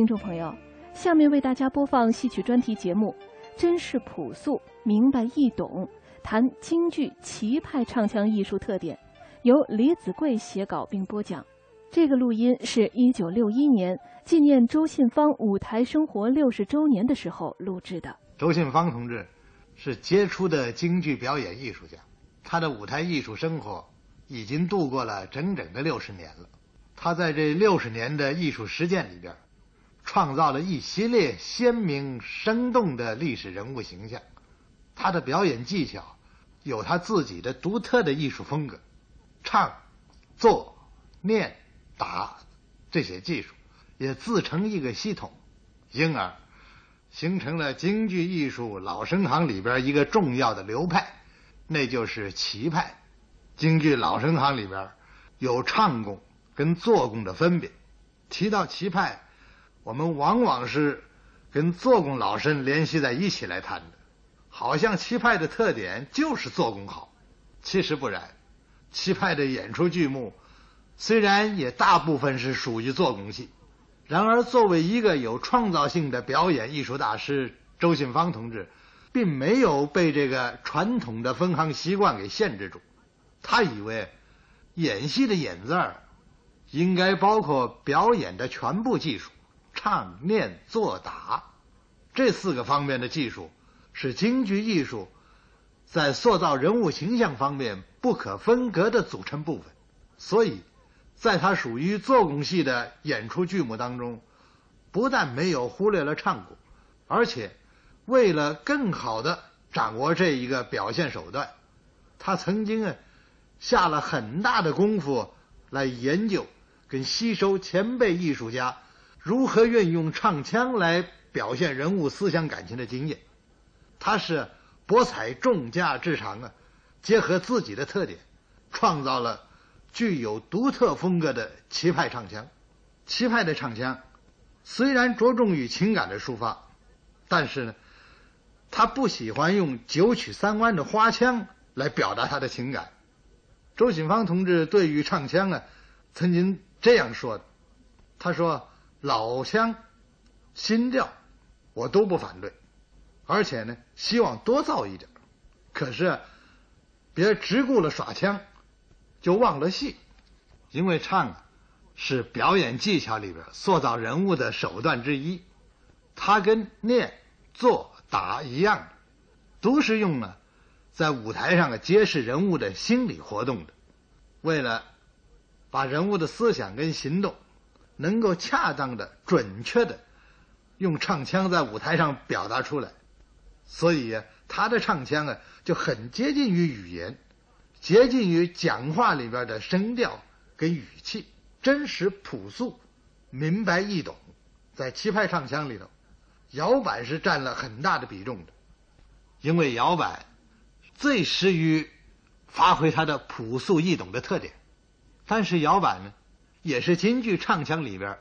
听众朋友，下面为大家播放戏曲专题节目，真是朴素、明白易懂，谈京剧齐派唱腔艺术特点，由李子贵写稿并播讲。这个录音是一九六一年纪念周信芳舞台生活六十周年的时候录制的。周信芳同志是杰出的京剧表演艺术家，他的舞台艺术生活已经度过了整整的六十年了。他在这六十年的艺术实践里边，创造了一系列鲜明生动的历史人物形象。他的表演技巧有他自己的独特的艺术风格，唱、做、念、打这些技术也自成一个系统，因而形成了京剧艺术老生行里边一个重要的流派，那就是齐派。京剧老生行里边有唱功。跟做工的分别，提到齐派，我们往往是跟做工老生联系在一起来谈的，好像齐派的特点就是做工好，其实不然。齐派的演出剧目虽然也大部分是属于做工戏，然而作为一个有创造性的表演艺术大师，周信芳同志并没有被这个传统的分行习惯给限制住，他以为演戏的演字儿。应该包括表演的全部技术，唱、念、做、打这四个方面的技术，是京剧艺术在塑造人物形象方面不可分割的组成部分。所以，在他属于做工戏的演出剧目当中，不但没有忽略了唱功，而且为了更好的掌握这一个表现手段，他曾经啊下了很大的功夫来研究。跟吸收前辈艺术家如何运用唱腔来表现人物思想感情的经验，他是博采众家之长啊，结合自己的特点，创造了具有独特风格的齐派唱腔。齐派的唱腔虽然着重于情感的抒发，但是呢，他不喜欢用九曲三弯的花腔来表达他的情感。周信芳同志对于唱腔啊，曾经。这样说，他说老腔、新调，我都不反对，而且呢，希望多造一点。可是别只顾了耍腔，就忘了戏，因为唱啊是表演技巧里边塑造人物的手段之一，它跟念、做、打一样，都是用了在舞台上揭示人物的心理活动的，为了。把人物的思想跟行动能够恰当的、准确的用唱腔在舞台上表达出来，所以他的唱腔啊就很接近于语言，接近于讲话里边的声调跟语气，真实朴素、明白易懂。在齐派唱腔里头，摇板是占了很大的比重的，因为摇板最适于发挥它的朴素易懂的特点。但是摇板呢，也是京剧唱腔里边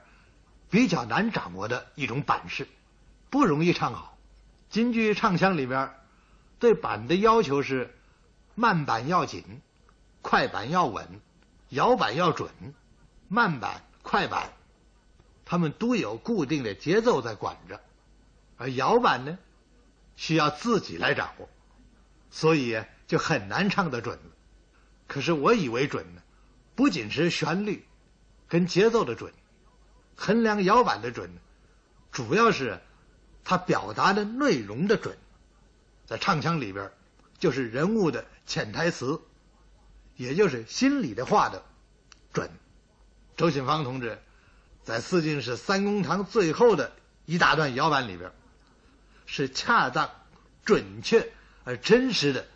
比较难掌握的一种板式，不容易唱好。京剧唱腔里边对板的要求是慢板要紧，快板要稳，摇板要准。慢板、快板，他们都有固定的节奏在管着，而摇板呢，需要自己来掌握，所以就很难唱得准。可是我以为准呢。不仅是旋律跟节奏的准，衡量摇板的准，主要是它表达的内容的准。在唱腔里边，就是人物的潜台词，也就是心里的话的准。周信芳同志在四进士三公堂最后的一大段摇板里边，是恰当、准确而真实的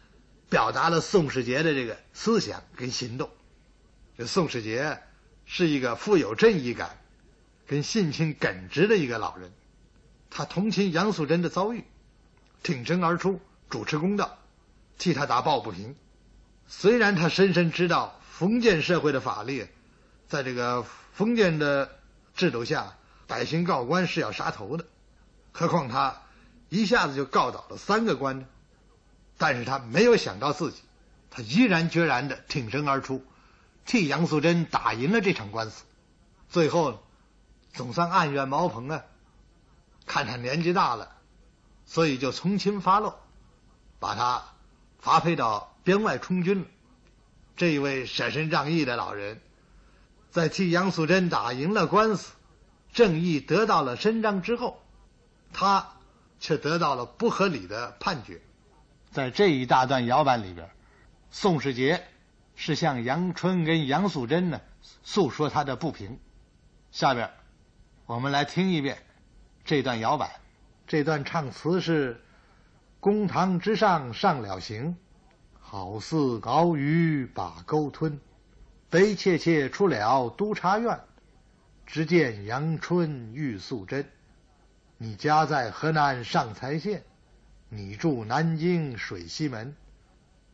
表达了宋世杰的这个思想跟行动。这宋世杰是一个富有正义感、跟性情耿直的一个老人，他同情杨素贞的遭遇，挺身而出主持公道，替他打抱不平。虽然他深深知道封建社会的法律，在这个封建的制度下，百姓告官是要杀头的，何况他一下子就告倒了三个官呢？但是他没有想到自己，他毅然决然的挺身而出。替杨素贞打赢了这场官司，最后总算按愿茅棚啊看他年纪大了，所以就从轻发落，把他发配到边外充军了。这一位舍身仗义的老人，在替杨素贞打赢了官司，正义得到了伸张之后，他却得到了不合理的判决。在这一大段摇板里边，宋世杰是向杨春跟杨素贞呢诉说他的不平。下边我们来听一遍这段摇摆。这段唱词是：公堂之上上了刑。好似鳌鱼把钩吞，悲切切出了督察院，只见阳春玉素贞。你家在河南上蔡县，你住南京水西门，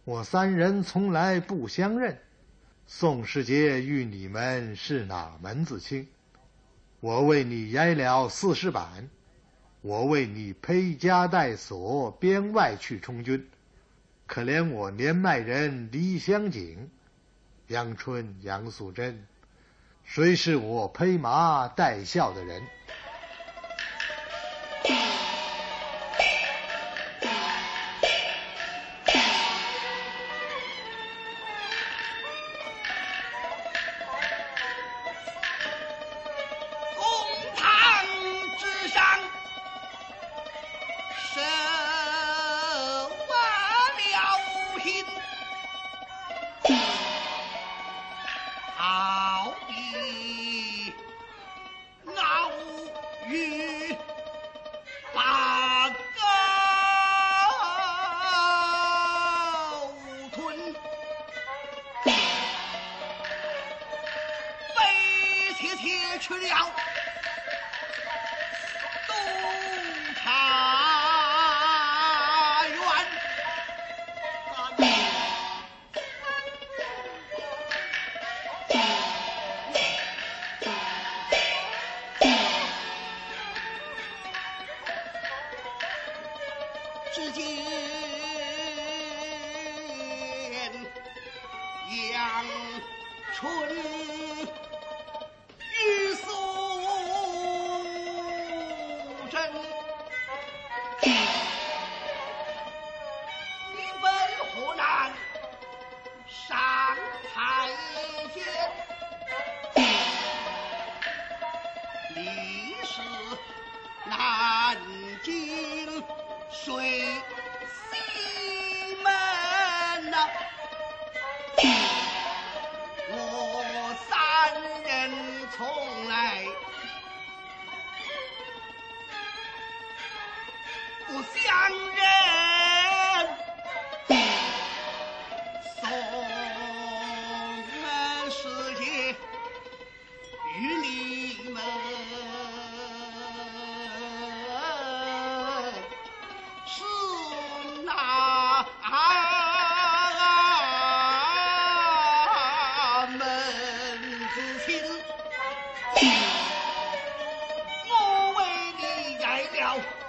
我三人从来不相认。宋世杰与你们是哪门子亲？我为你挨了四十板，我为你披枷带锁，边外去充军。可怜我年迈人离乡井，杨春杨素贞，谁是我披麻戴孝的人？yourself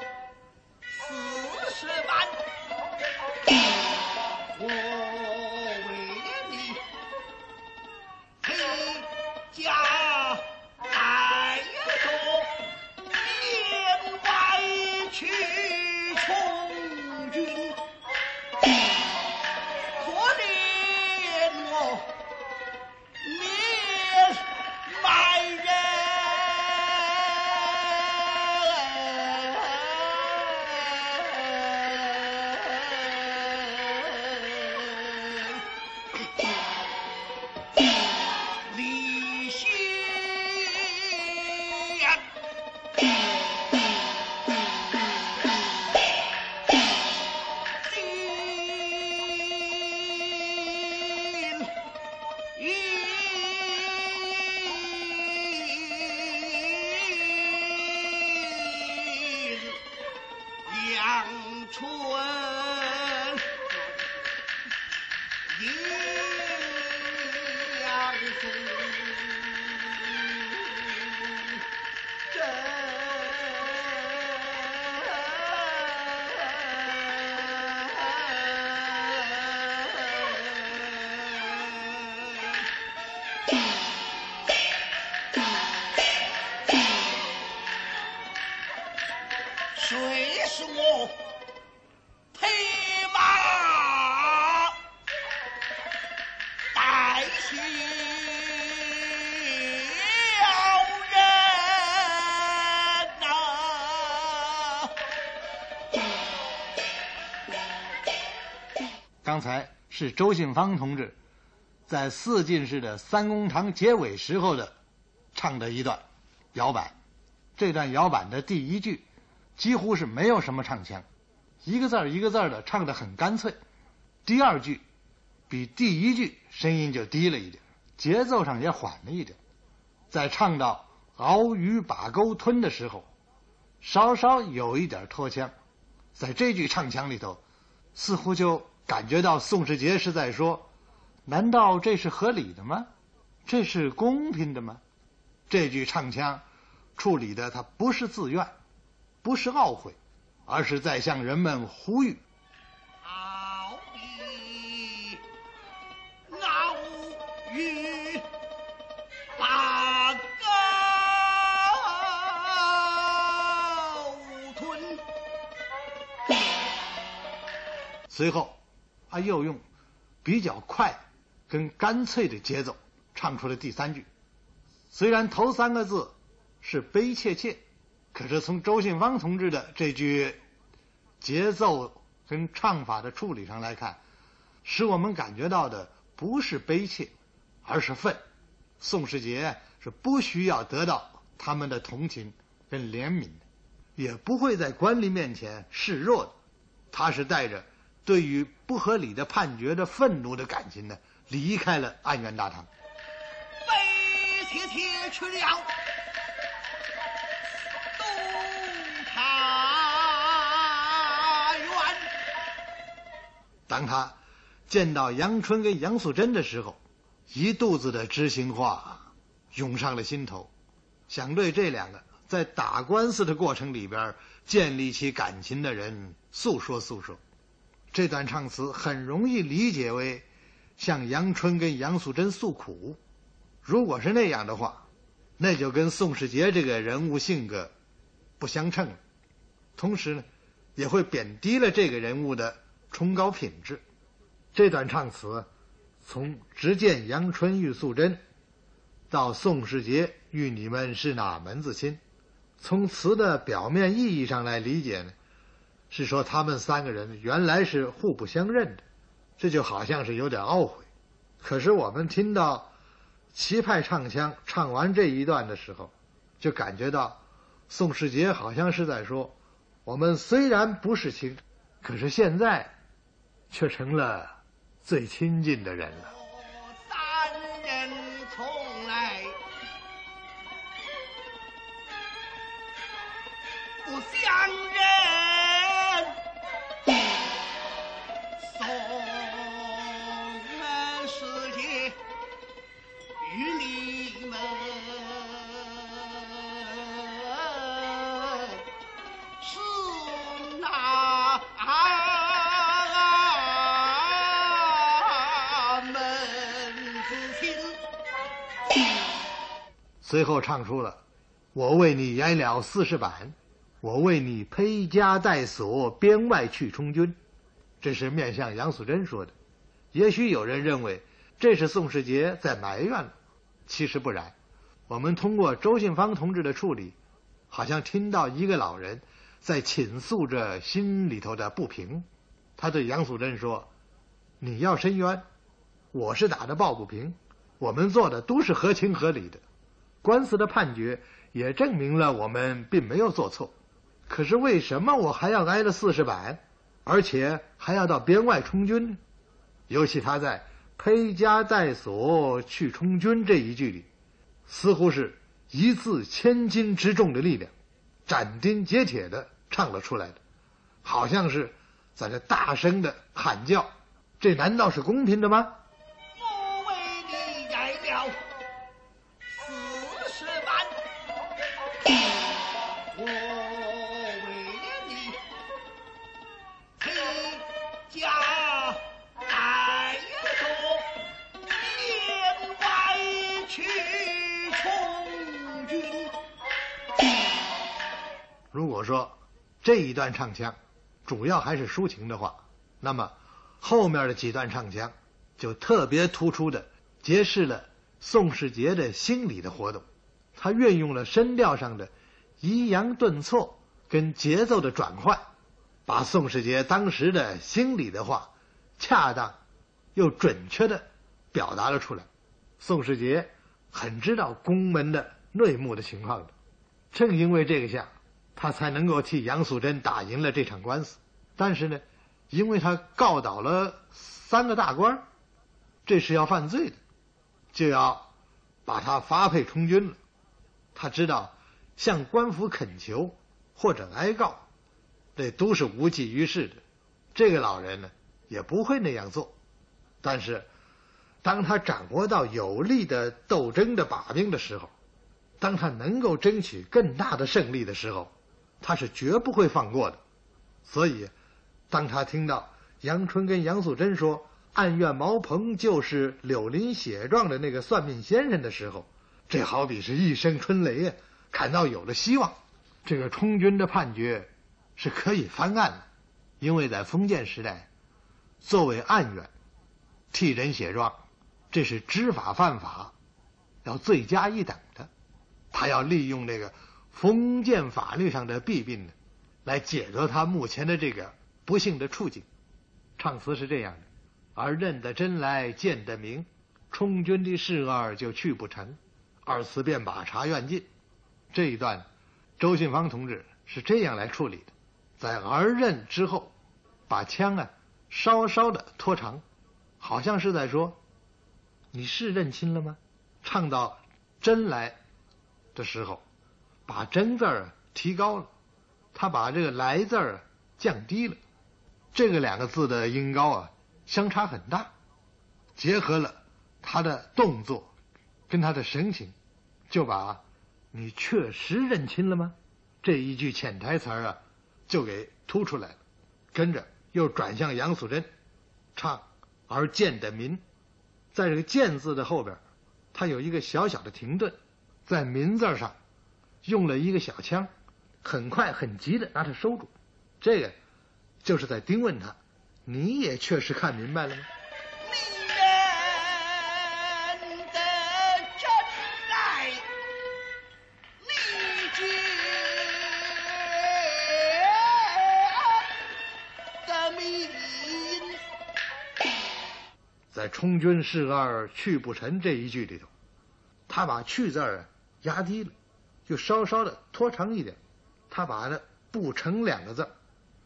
刚才是周信芳同志在四进士的三公堂结尾时候的唱的一段摇板。这段摇板的第一句几乎是没有什么唱腔，一个字儿一个字儿的唱的很干脆。第二句比第一句声音就低了一点，节奏上也缓了一点。在唱到“鳌鱼把钩吞”的时候，稍稍有一点拖腔。在这句唱腔里头，似乎就感觉到宋世杰是在说：“难道这是合理的吗？这是公平的吗？”这句唱腔。处理的他不是自愿，不是懊悔，而是在向人们呼吁。鳌鱼，鳌鱼，把钩吞。随后，他又用比较快跟干脆的节奏唱出了第三句。虽然头三个字。是悲切切，可是从周信芳同志的这句节奏跟唱法的处理上来看，使我们感觉到的不是悲切，而是愤。宋世杰是不需要得到他们的同情跟怜悯的，也不会在官吏面前示弱的。他是带着对于不合理的判决的愤怒的感情呢，离开了安源大堂。悲切切去了。当他见到杨春跟杨素贞的时候，一肚子的知心话涌上了心头，想对这两个在打官司的过程里边建立起感情的人诉说诉说。这段唱词很容易理解为向杨春跟杨素贞诉苦。如果是那样的话，那就跟宋世杰这个人物性格不相称了，同时呢，也会贬低了这个人物的。崇高品质，这段唱词从直见杨春遇素贞，到宋世杰遇你们是哪门子亲？从词的表面意义上来理解呢，是说他们三个人原来是互不相认的，这就好像是有点懊悔。可是我们听到齐派唱腔唱完这一段的时候，就感觉到宋世杰好像是在说：我们虽然不是亲，可是现在。却成了最亲近的人了。三人从来不相认，随后唱出了：“我为你挨了四十板，我为你披枷带锁，边外去充军。”这是面向杨素贞说的。也许有人认为这是宋世杰在埋怨了，其实不然。我们通过周信芳同志的处理，好像听到一个老人在倾诉着心里头的不平。他对杨素贞说：“你要申冤，我是打的抱不平，我们做的都是合情合理的。”官司的判决也证明了我们并没有做错，可是为什么我还要挨了四十板，而且还要到边外充军呢？尤其他在“披枷带锁去充军”这一句里，似乎是一字千斤之重的力量，斩钉截铁的唱了出来的，好像是在这大声的喊叫：“这难道是公平的吗？”我说这一段唱腔主要还是抒情的话，那么后面的几段唱腔就特别突出的揭示了宋世杰的心理的活动。他运用了声调上的抑扬顿挫跟节奏的转换，把宋世杰当时的心理的话恰当又准确的表达了出来。宋世杰很知道宫门的内幕的情况的，正因为这个下，他才能够替杨素贞打赢了这场官司。但是呢，因为他告倒了三个大官，这是要犯罪的，就要把他发配充军了。他知道向官府恳求或者哀告，这都是无济于事的。这个老人呢，也不会那样做。但是，当他掌握到有力的斗争的把柄的时候，当他能够争取更大的胜利的时候，他是绝不会放过的。所以，当他听到杨春跟杨素贞说暗院茅棚就是柳林血状的那个算命先生的时候，这好比是一声春雷呀，感到有了希望。这个充军的判决是可以翻案的，因为在封建时代，作为暗员替人写状，这是知法犯法，要罪加一等的。他要利用这个封建法律上的弊病呢，来解决他目前的这个不幸的处境。唱词是这样的：而认得真来见得明，充军的事儿就去不成。二次便把茶院进，这一段，周信芳同志是这样来处理的：在儿认之后，把枪啊稍稍的拖长，好像是在说：“你是认亲了吗？”唱到真来的时候，把真字儿提高了，他把这个来字儿降低了，这个两个字的音高啊相差很大，结合了他的动作。跟他的神情，就把“你确实认亲了吗？”这一句潜台词啊，就给突出来了。跟着又转向杨素贞，唱“而见的民”，在这个“见”字的后边，他有一个小小的停顿，在“民”字上用了一个小枪，很快很急的拿他收住。这个就是在盯问他：“你也确实看明白了吗？”在“充军事二去不成”这一句里头，他把“去”字儿压低了，就稍稍的拖长一点。他把那“不成”两个字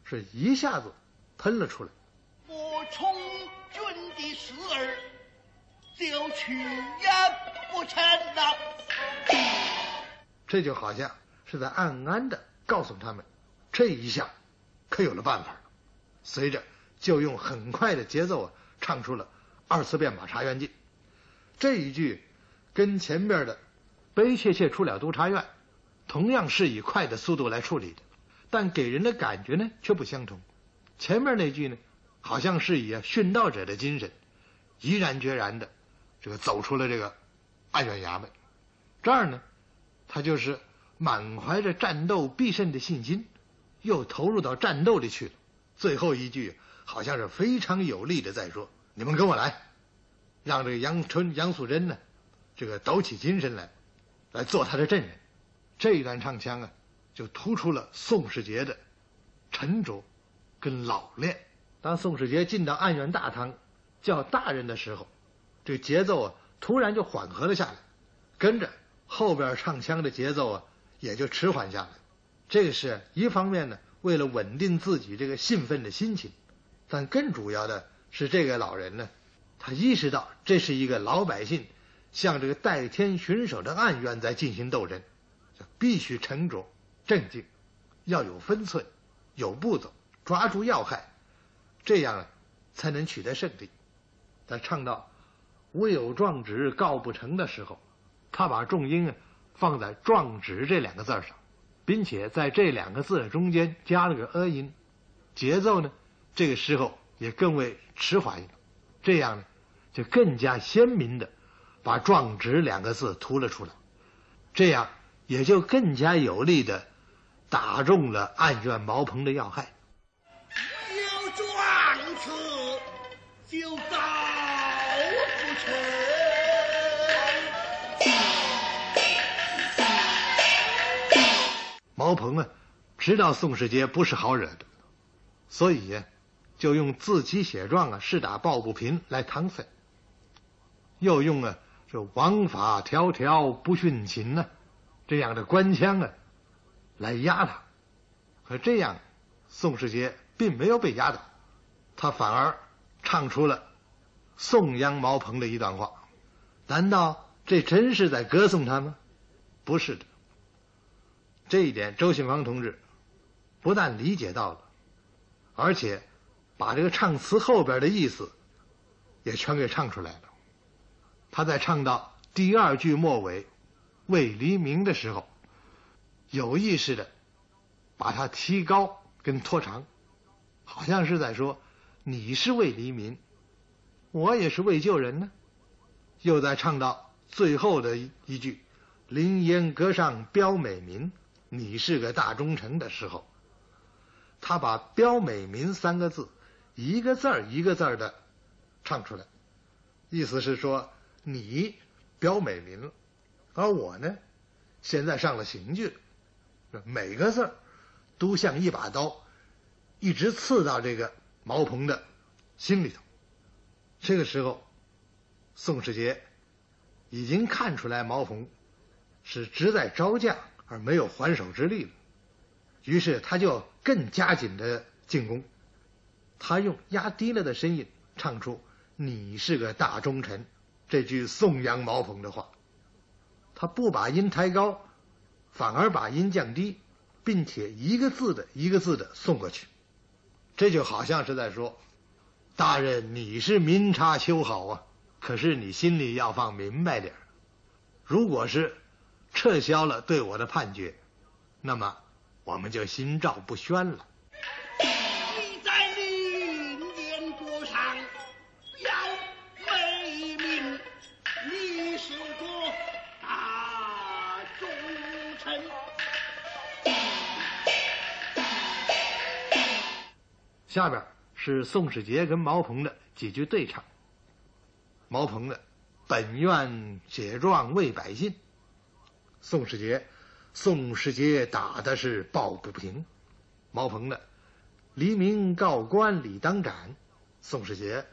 是一下子喷了出来。我从军的事儿就去也不成了。这就好像是在暗暗的告诉他们，这一下可有了办法了。随着就用很快的节奏啊，唱出了。二次变马茶园记，这一句跟前面的悲切切出了督察院，同样是以快的速度来处理的，但给人的感觉呢却不相同。前面那句呢，好像是以殉道者的精神，毅然决然的这个走出了这个安远衙门。这儿呢，他就是满怀着战斗必胜的信心，又投入到战斗里去了。最后一句好像是非常有力的在说。你们跟我来，让这个杨春、杨素贞呢，这个抖起精神来，来做他的证人。这一段唱腔啊，就突出了宋世杰的沉着跟老练。当宋世杰进到案院大堂叫大人的时候，这节奏啊突然就缓和了下来，跟着后边唱腔的节奏啊也就迟缓下来。这个是一方面呢，为了稳定自己这个兴奋的心情，但更主要的。是这个老人呢，他意识到这是一个老百姓向这个代天巡守的暗院在进行斗争，必须沉着镇静，要有分寸，有步骤，抓住要害，这样才能取得胜利。在唱到“无有状纸告不成”的时候，他把重音放在“状纸”这两个字上，并且在这两个字中间加了个呃音，节奏呢，这个时候。也更为迟缓一点，这样呢，就更加鲜明的把“壮直”两个字突了出来，这样也就更加有力的打中了暗怨毛鹏的要害。有状词就告不成。毛鹏啊，知道宋世杰不是好惹的，所以呀，就用自己写状啊，是打抱不平来搪塞，又用啊这王法条条不徇情呢这样的官腔啊来压他。可这样，宋世杰并没有被压倒，他反而唱出了颂扬毛鹏的一段话。难道这真是在歌颂他吗？不是的。这一点，周信芳同志不但理解到了，而且把这个唱词后边的意思也全给唱出来了。他在唱到第二句末尾“为黎明”的时候，有意识的把它提高跟拖长，好像是在说：“你是为黎民，我也是为救人呢。”又在唱到最后的一句“凌烟阁上标美名”。你是个大忠臣的时候，他把“标美民”三个字一个字儿一个字儿的唱出来，意思是说你标美民了，而我呢，现在上了刑具，每个字都像一把刀，一直刺到这个毛鹏的心里头。这个时候，宋世杰已经看出来毛鹏是只在招架。而没有还手之力了，于是他就更加紧的进攻。他用压低了的声音唱出“你是个大忠臣”这句颂扬毛鹏的话。他不把音抬高，反而把音降低，并且一个字的一个字的送过去。这就好像是在说：“大人，你是明察秋毫啊，可是你心里要放明白点如果是……”撤销了对我的判决，那么我们就心照不宣了。下边是宋世杰跟毛鹏的几句对唱。毛鹏的“本愿写状为百姓”。宋世杰，宋世杰打的是抱不平。毛鹏的“黎明告官理当斩”，宋世杰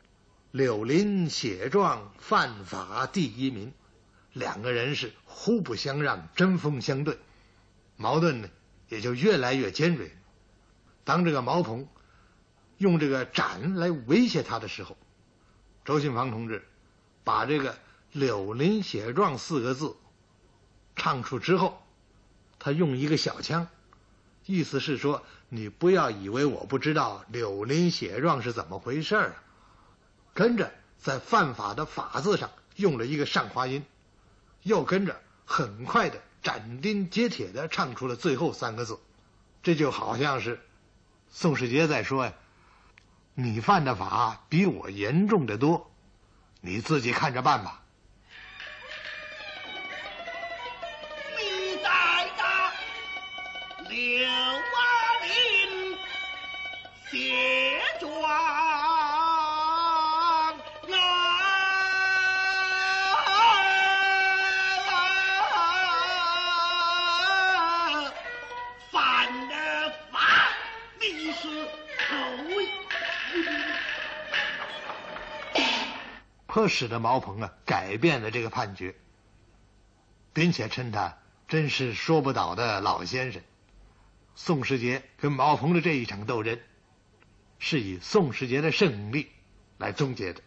“柳林写状犯法第一名”，两个人是互不相让，针锋相对，矛盾呢也就越来越尖锐。当这个毛鹏用这个斩来威胁他的时候，周信芳同志把这个“柳林写状”四个字。唱出之后，他用一个小腔，意思是说：“你不要以为我不知道柳林写状是怎么回事儿。”跟着在犯法的“法”字上用了一个上滑音，又跟着很快的斩钉截铁的唱出了最后三个字。这就好像是宋世杰在说：“呀，你犯的法比我严重的多，你自己看着办吧。”这使得毛鹏啊改变了这个判决，并且称他真是说不倒的老先生。宋世杰跟毛鹏的这一场斗争，是以宋世杰的胜利来终结的。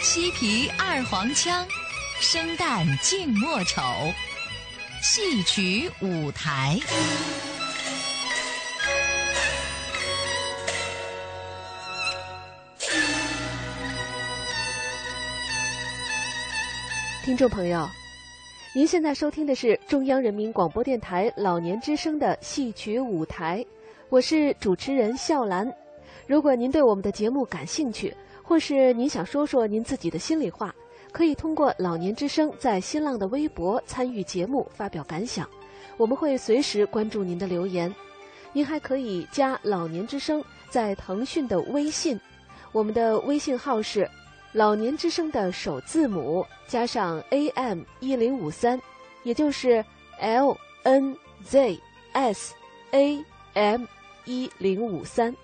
西皮二黄腔，生旦净末丑，戏曲舞台。听众朋友，您现在收听的是中央人民广播电台老年之声的戏曲舞台，我是主持人笑兰。如果您对我们的节目感兴趣，或是您想说说您自己的心里话，可以通过老年之声在新浪的微博参与节目发表感想，我们会随时关注您的留言。您还可以加老年之声在腾讯的微信，我们的微信号是老年之声的首字母加上 AM 一零五三，也就是 L N Z S A M 一零五三。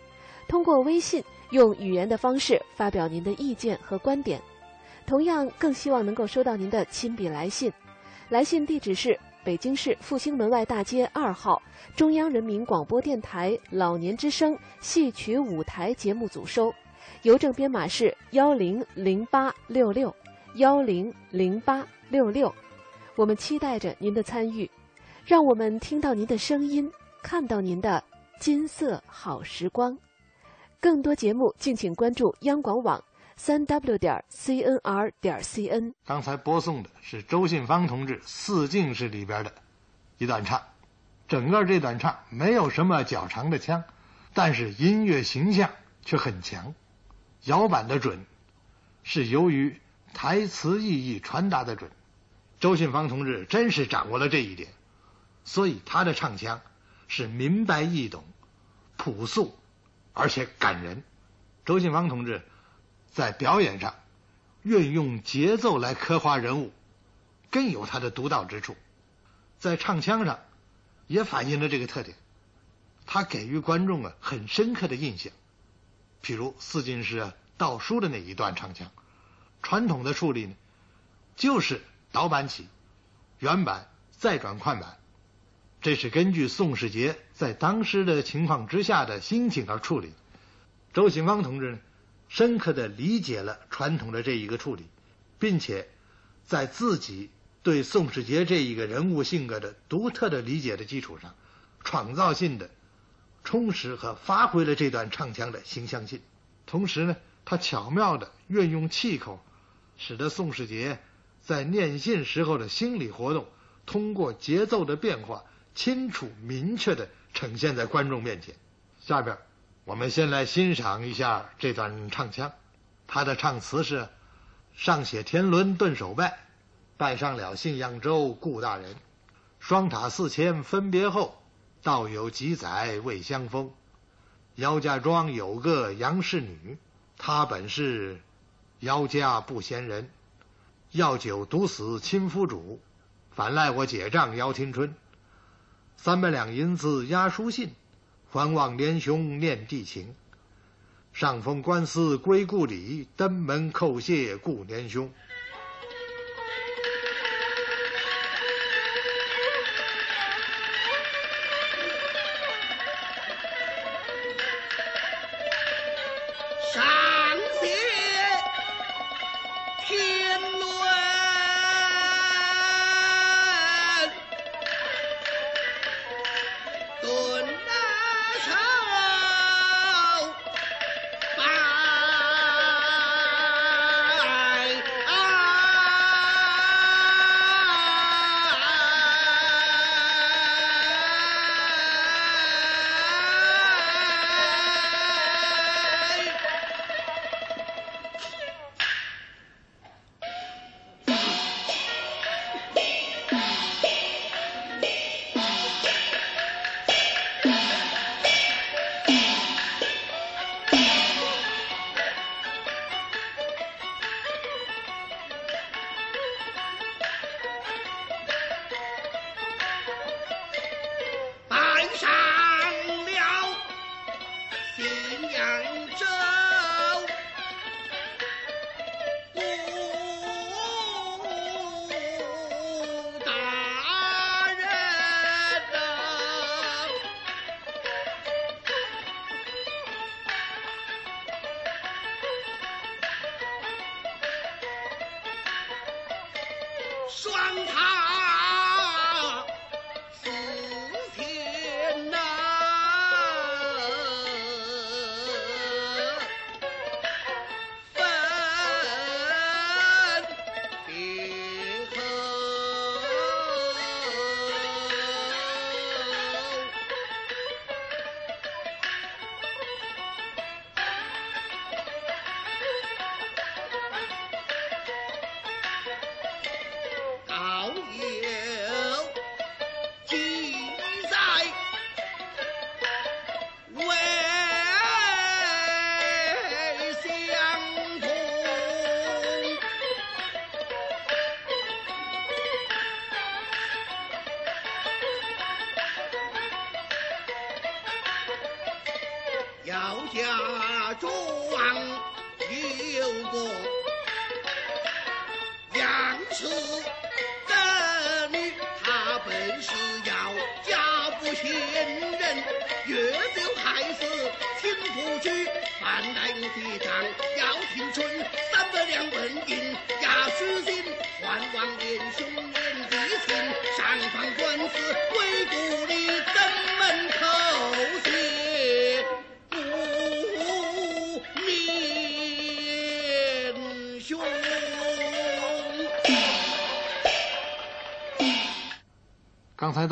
通过微信用语言的方式发表您的意见和观点。同样，更希望能够收到您的亲笔来信。来信地址是北京市复兴门外大街二号中央人民广播电台老年之声戏曲舞台节目组收。邮政编码是幺零零八六六幺零零八六六，我们期待着您的参与，让我们听到您的声音，看到您的金色好时光。更多节目，敬请关注央广网三 w 点 cnr 点 cn。刚才播送的是周信芳同志《四进士》里边的一段唱，整个这段唱没有什么较长的腔，但是音乐形象却很强，摇板的准是由于台词意义传达的准。周信芳同志真是掌握了这一点，所以他的唱腔是明白易懂、朴素。而且感人，周信芳同志在表演上运用节奏来刻画人物，更有他的独到之处。在唱腔上也反映了这个特点，他给予观众啊很深刻的印象。譬如四进士倒书的那一段唱腔，传统的处理呢，就是倒板起，原板再转快板。这是根据宋世杰在当时的情况之下的心情而处理。周信芳同志呢，深刻的理解了传统的这一个处理，并且在自己对宋世杰这一个人物性格的独特的理解的基础上，创造性的充实和发挥了这段唱腔的形象性。同时呢，他巧妙的运用气口，使得宋世杰在念信时候的心理活动，通过节奏的变化。清楚明确的呈现在观众面前。下边，我们先来欣赏一下这段唱腔。他的唱词是：上写天伦顿首拜，拜上了信阳州顾大人。双塔四千分别后，道有几载未相逢。姚家庄有个杨氏女，她本是姚家不贤人，药酒毒死亲夫主，反赖我姐丈姚青春。三百两银子押书信，还望连兄念地情。上封官司归故里，登门叩谢顾年兄。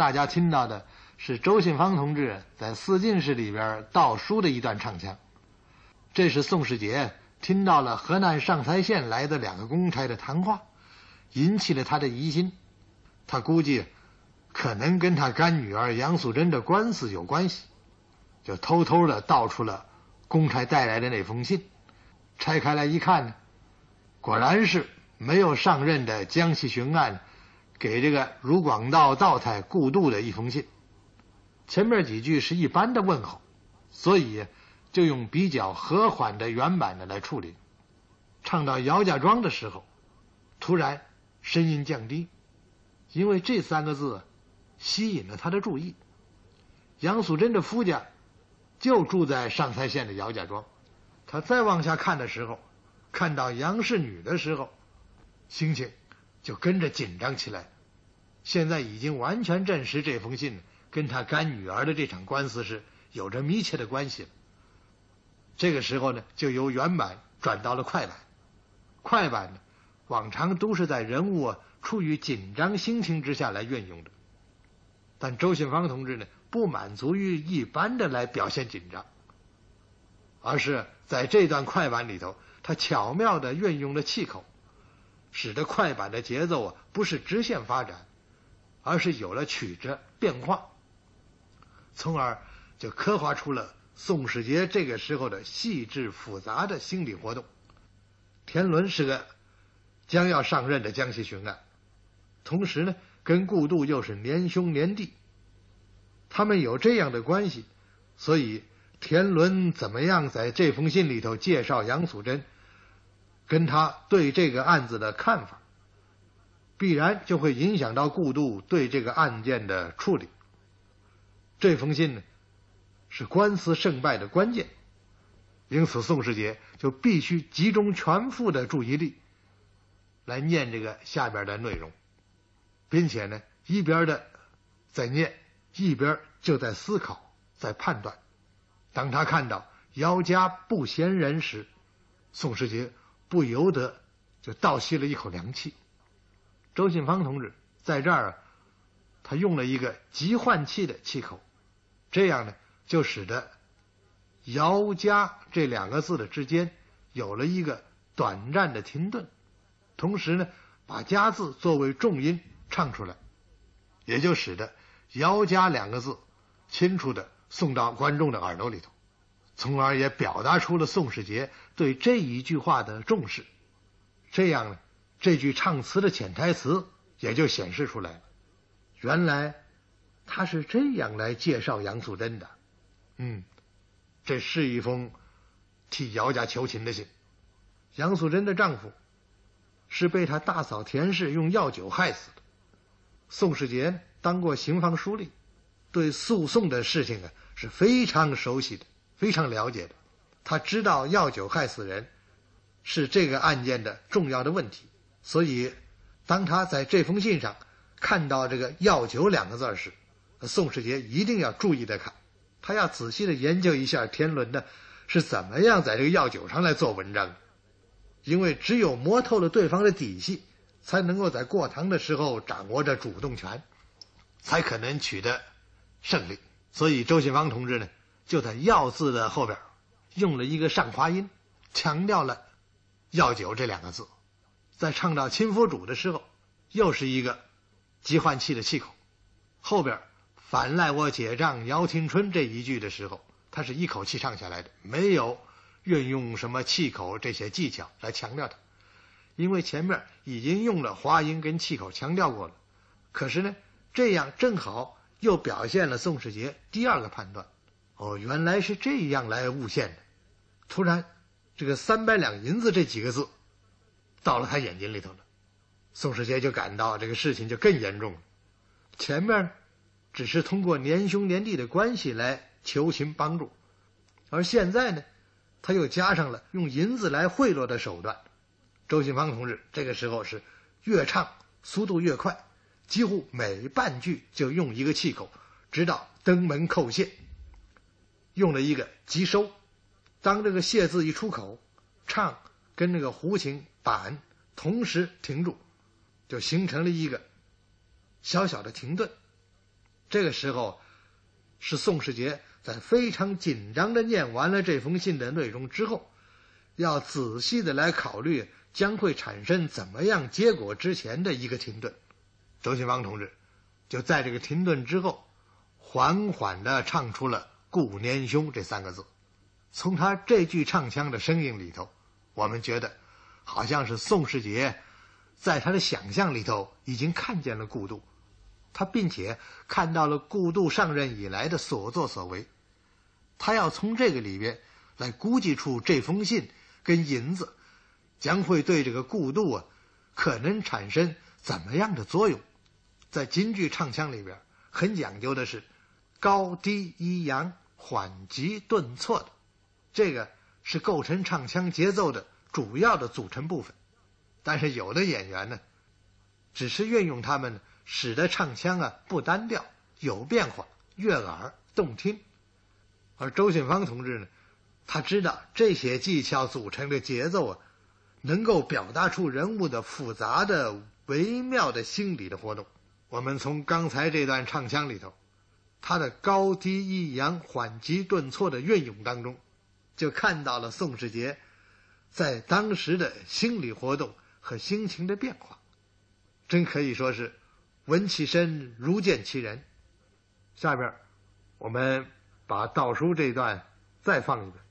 大家听到的是周信芳同志在四进士里边道书的一段唱腔，这是宋世杰听到了河南上蔡县来的两个公差的谈话，引起了他的疑心，他估计可能跟他干女儿杨素贞的官司有关系，就偷偷的道出了公差带来的那封信，拆开来一看呢，果然是没有上任的江西巡按。给这个卢广道道台顾度的一封信，前面几句是一般的问候，所以就用比较和缓的原版的来处理。唱到姚家庄的时候，突然声音降低，因为这三个字吸引了他的注意。杨素贞的夫家就住在上蔡县的姚家庄，他再往下看的时候，看到杨氏女的时候，心情就跟着紧张起来。现在已经完全证实这封信跟他干女儿的这场官司是有着密切的关系了。这个时候呢，就由原版转到了快板。快板呢，往常都是在人物处于紧张心情之下来运用的。但周信芳同志呢，不满足于一般的来表现紧张，而是在这段快板里头，他巧妙的运用了气口，使得快板的节奏啊不是直线发展。而是有了曲折变化，从而就刻画出了宋世杰这个时候的细致复杂的心理活动。田伦是个将要上任的江西巡按，同时呢，跟顾度又是连兄连弟，他们有这样的关系，所以田伦怎么样在这封信里头介绍杨素贞，跟他对这个案子的看法。必然就会影响到顾度对这个案件的处理。这封信呢，是官司胜败的关键，因此宋世杰就必须集中全副的注意力来念这个下边的内容，并且呢，一边的在念，一边就在思考，在判断。当他看到姚家不嫌人时，宋世杰不由得就倒吸了一口凉气。周信芳同志在这儿啊，他用了一个急换气的气口，这样呢，就使得“姚家”这两个字的之间有了一个短暂的停顿，同时呢，把“家”字作为重音唱出来，也就使得“姚家”两个字清楚的送到观众的耳朵里头，从而也表达出了宋世杰对这一句话的重视。这样呢。这句唱词的潜台词也就显示出来了。原来他是这样来介绍杨素贞的。嗯，这是一封替姚家求情的信。杨素贞的丈夫是被他大嫂田氏用药酒害死的。宋世杰当过刑房书吏，对诉讼的事情啊是非常熟悉的，非常了解的。他知道药酒害死人是这个案件的重要的问题。所以，当他在这封信上看到这个“药酒”两个字时，宋世杰一定要注意的看，他要仔细的研究一下天伦呢是怎么样在这个药酒上来做文章的，因为只有摸透了对方的底细，才能够在过堂的时候掌握着主动权，才可能取得胜利。所以，周信芳同志呢就在“药”字的后边用了一个上滑音，强调了“药酒”这两个字。在唱到亲夫主的时候，又是一个急换气的气口。后边反赖我姐丈姚廷春这一句的时候，他是一口气唱下来的，没有运用什么气口这些技巧来强调它，因为前面已经用了滑音跟气口强调过了。可是呢，这样正好又表现了宋世杰第二个判断：哦，原来是这样来诬陷的。突然，这个三百两银子这几个字。到了他眼睛里头了，宋世杰就感到这个事情就更严重了。前面只是通过年兄年弟的关系来求情帮助，而现在呢，他又加上了用银子来贿赂的手段。周信芳同志这个时候是越唱速度越快，几乎每半句就用一个气口，直到登门叩谢，用了一个急收。当这个谢字一出口，唱跟那个胡琴。板同时停住，就形成了一个小小的停顿。这个时候，是宋世杰在非常紧张的念完了这封信的内容之后，要仔细的来考虑将会产生怎么样结果之前的一个停顿。周信芳同志就在这个停顿之后，缓缓的唱出了“顾年兄”这三个字。从他这句唱腔的声音里头，我们觉得，好像是宋世杰在他的想象里头已经看见了顾度。他并且看到了顾度上任以来的所作所为，他要从这个里边来估计出这封信跟银子将会对这个顾度啊可能产生怎么样的作用。在京剧唱腔里边，很讲究的是高低抑扬、缓急顿挫的，这个是构成唱腔节奏的主要的组成部分。但是有的演员呢，只是运用他们。使得唱腔啊不单调，有变化，悦耳动听。而周信芳同志呢，他知道这些技巧组成的节奏啊，能够表达出人物的复杂的、微妙的心理的活动。我们从刚才这段唱腔里头，他的高低抑扬、缓急顿挫的运用当中，就看到了宋世杰在当时的心理活动和心情的变化，真可以说是。闻其声如见其人。下边，我们把道书这段再放一遍。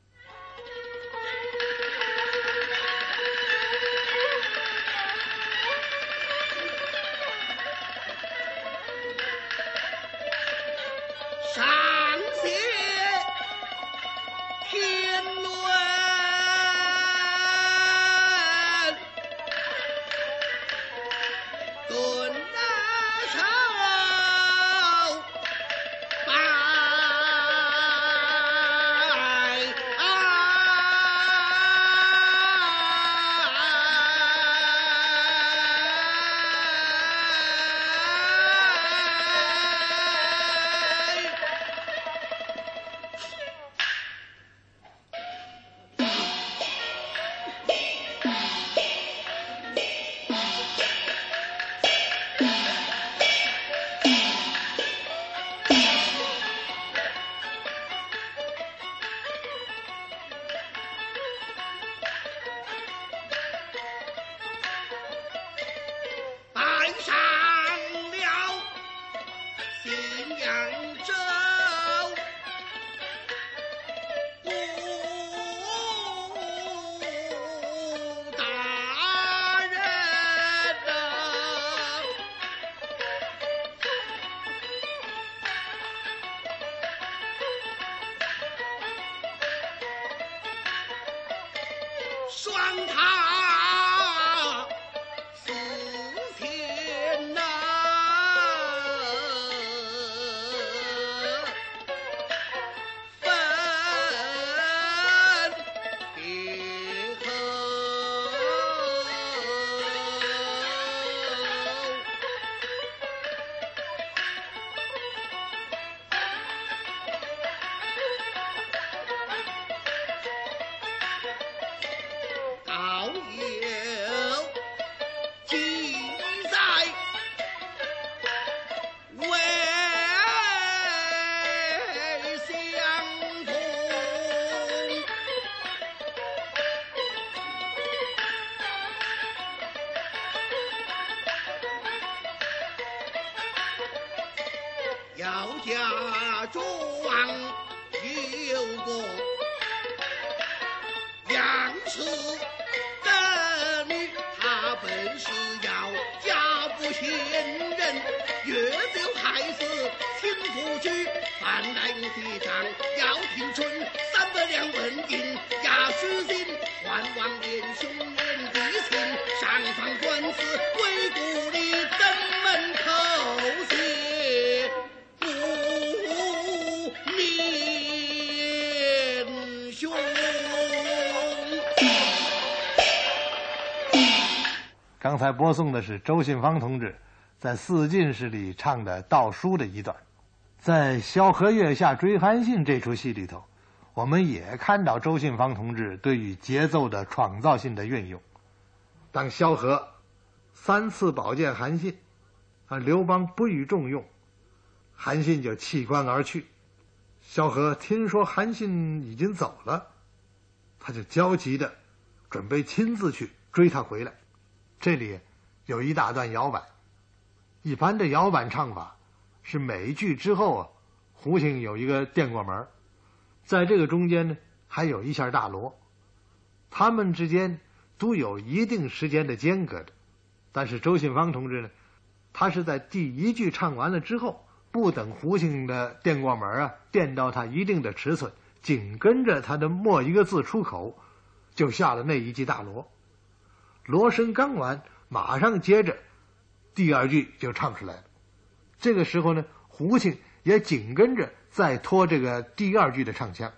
播送的是周信芳同志在四进士里唱的道书的一段，在《萧何月下追韩信》这出戏里头，我们也看到周信芳同志对于节奏的创造性的运用。当萧何三次保荐韩信，啊，刘邦不予重用，韩信就弃官而去。萧何听说韩信已经走了，他就焦急的准备亲自去追他回来。这里有一大段摇板，一般的摇板唱法是每一句之后啊，胡琴有一个电过门，在这个中间呢还有一下大锣，他们之间都有一定时间的间隔的。但是周信芳同志呢，他是在第一句唱完了之后，不等胡琴的电过门啊，电到他一定的尺寸，紧跟着他的末一个字出口，就下了那一记大锣。锣声刚完，马上接着第二句就唱出来了。这个时候呢，胡琴也紧跟着再拖这个第二句的唱腔。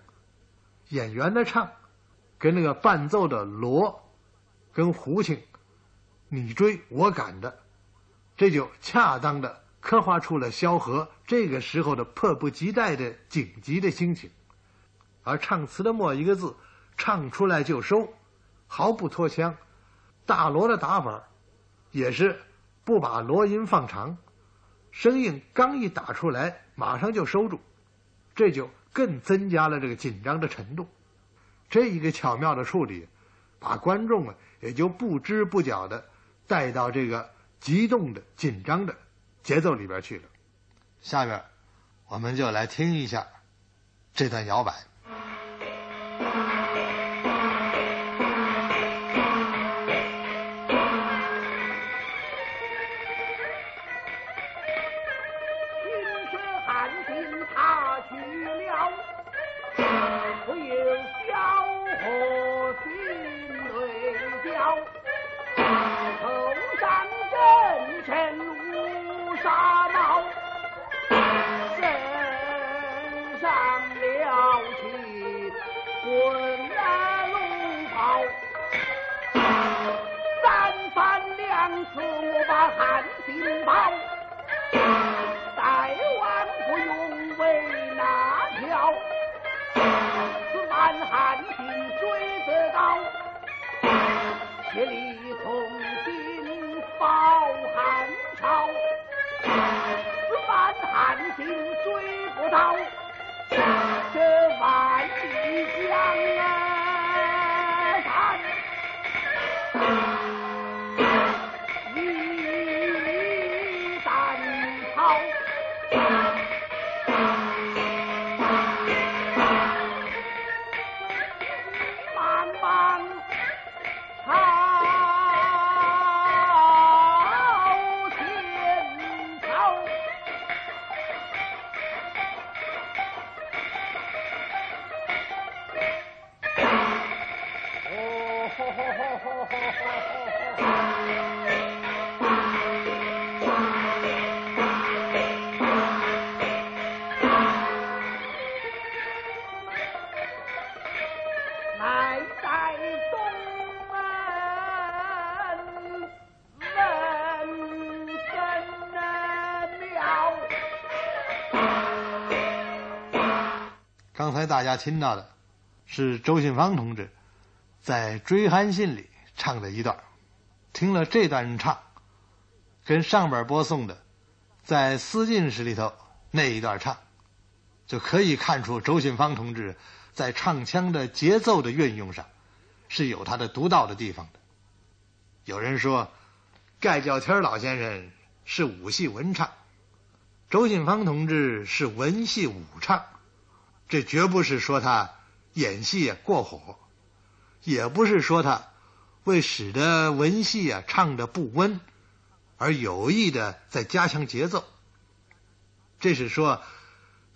演员的唱，跟那个伴奏的锣，跟胡琴。你追我赶的，这就恰当的刻画出了萧何这个时候的迫不及待的紧急的心情。而唱词的末一个字，唱出来就收，毫不拖腔。大锣的打法也是不把锣音放长，声音刚一打出来，马上就收住，这就更增加了这个紧张的程度。这一个巧妙的处理，把观众啊也就不知不觉的。带到这个激动的、紧张的节奏里边去了。下面，我们就来听一下这段摇摆。大闹，身上了起滚龙袍，三番两次我把汉兵跑，大王不用为那条，此番汉兵追得到。你追不到。家听到的，是周信芳同志在《追韩信》里唱的一段。听了这段唱，跟上边播送的在《思进士》里头那一段唱，就可以看出周信芳同志在唱腔的节奏的运用上是有他的独到的地方的。有人说，盖叫天老先生是武戏文唱，周信芳同志是文戏武唱。这绝不是说他演戏过火，也不是说他为使得文戏啊唱的不温而有意的在加强节奏。这是说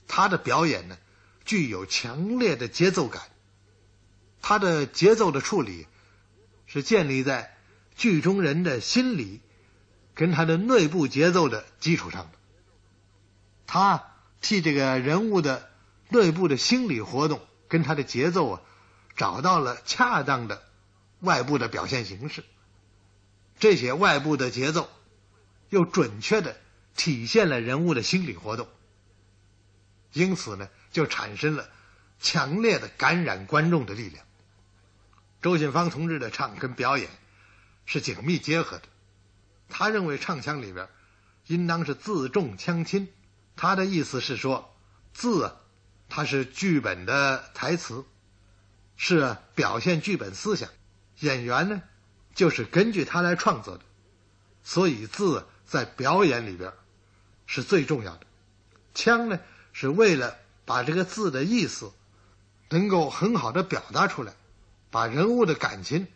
他的表演呢具有强烈的节奏感，他的节奏的处理是建立在剧中人的心理跟他的内部节奏的基础上的。他替这个人物的。内部的心理活动跟他的节奏啊，找到了恰当的外部的表现形式。这些外部的节奏又准确的体现了人物的心理活动，因此呢，就产生了强烈的感染观众的力量。周信芳同志的唱跟表演是紧密结合的。他认为唱腔里边应当是字重腔轻，他的意思是说，字啊，它是剧本的台词，是表现剧本思想，演员呢，就是根据它来创作的，所以字在表演里边是最重要的。腔呢，是为了把这个字的意思能够很好的表达出来，把人物的感情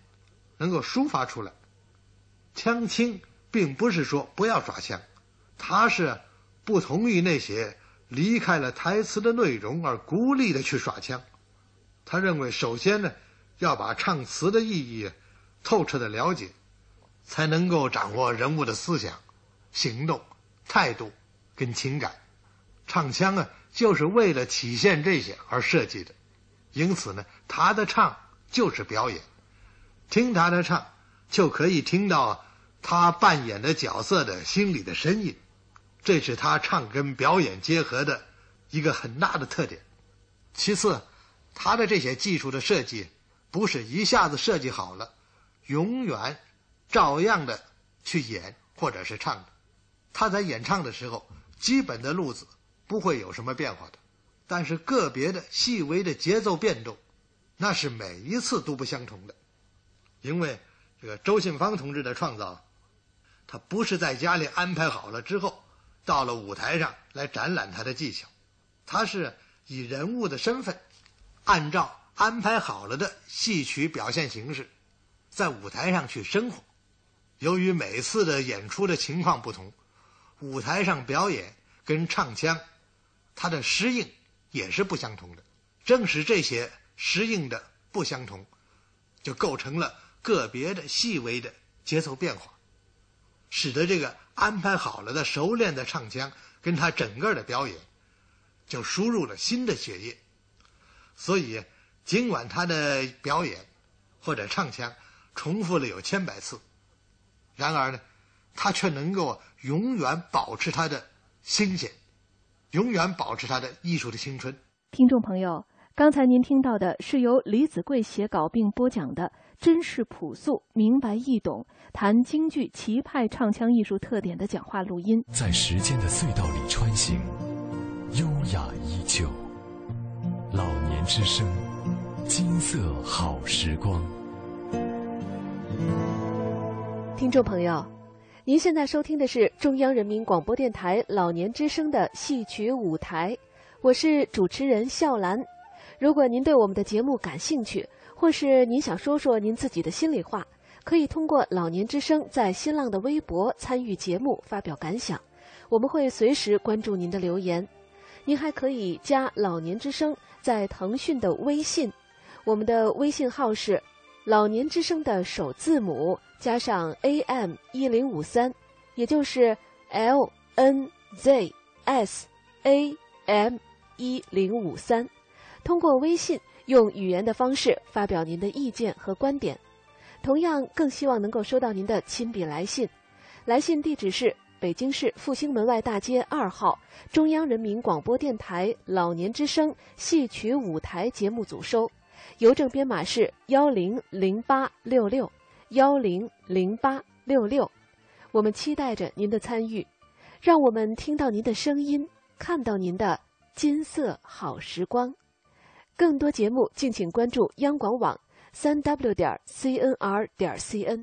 能够抒发出来。腔轻并不是说不要耍腔，它是。不同于那些离开了台词的内容而孤立的去耍腔，他认为首先呢要把唱词的意义透彻的了解，才能够掌握人物的思想、行动、态度跟情感。唱腔啊就是为了体现这些而设计的，因此呢他的唱就是表演，听他的唱就可以听到他扮演的角色的心里的声音。这是他唱跟表演结合的一个很大的特点。其次，他的这些技术的设计不是一下子设计好了，永远照样的去演或者是唱的。他在演唱的时候，基本的路子不会有什么变化的，但是个别的细微的节奏变动，那是每一次都不相同的。因为这个周信芳同志的创造，他不是在家里安排好了之后。到了舞台上来展览他的技巧，他是以人物的身份，按照安排好了的戏曲表现形式，在舞台上去生活。由于每次的演出的情况不同，舞台上表演跟唱腔，它的适应也是不相同的。正是这些适应的不相同，就构成了个别的细微的节奏变化，使得这个。安排好了的熟练的唱腔，跟他整个的表演，就输入了新的血液。所以，尽管他的表演或者唱腔重复了有千百次，然而呢，他却能够永远保持他的新鲜，永远保持他的艺术的青春。听众朋友，刚才您听到的是由李子贵写稿并播讲的。真实朴素、明白易懂，谈京剧齐派唱腔艺术特点的讲话录音，在时间的隧道里穿行，优雅依旧。老年之声，金色好时光。听众朋友，您现在收听的是中央人民广播电台老年之声的戏曲舞台，我是主持人笑兰。如果您对我们的节目感兴趣，或是您想说说您自己的心里话，可以通过老年之声在新浪的微博参与节目发表感想，我们会随时关注您的留言。您还可以加老年之声在腾讯的微信，我们的微信号是老年之声的首字母加上 AM 一零五三，也就是 L N Z S A M 一零五三。通过微信。用语言的方式发表您的意见和观点，同样更希望能够收到您的亲笔来信。来信地址是北京市复兴门外大街二号中央人民广播电台老年之声戏曲舞台节目组收，邮政编码是幺零零八六六幺零零八六六。我们期待着您的参与，让我们听到您的声音，看到您的金色好时光。更多节目，敬请关注央广网三 w 点 cnr 点 cn。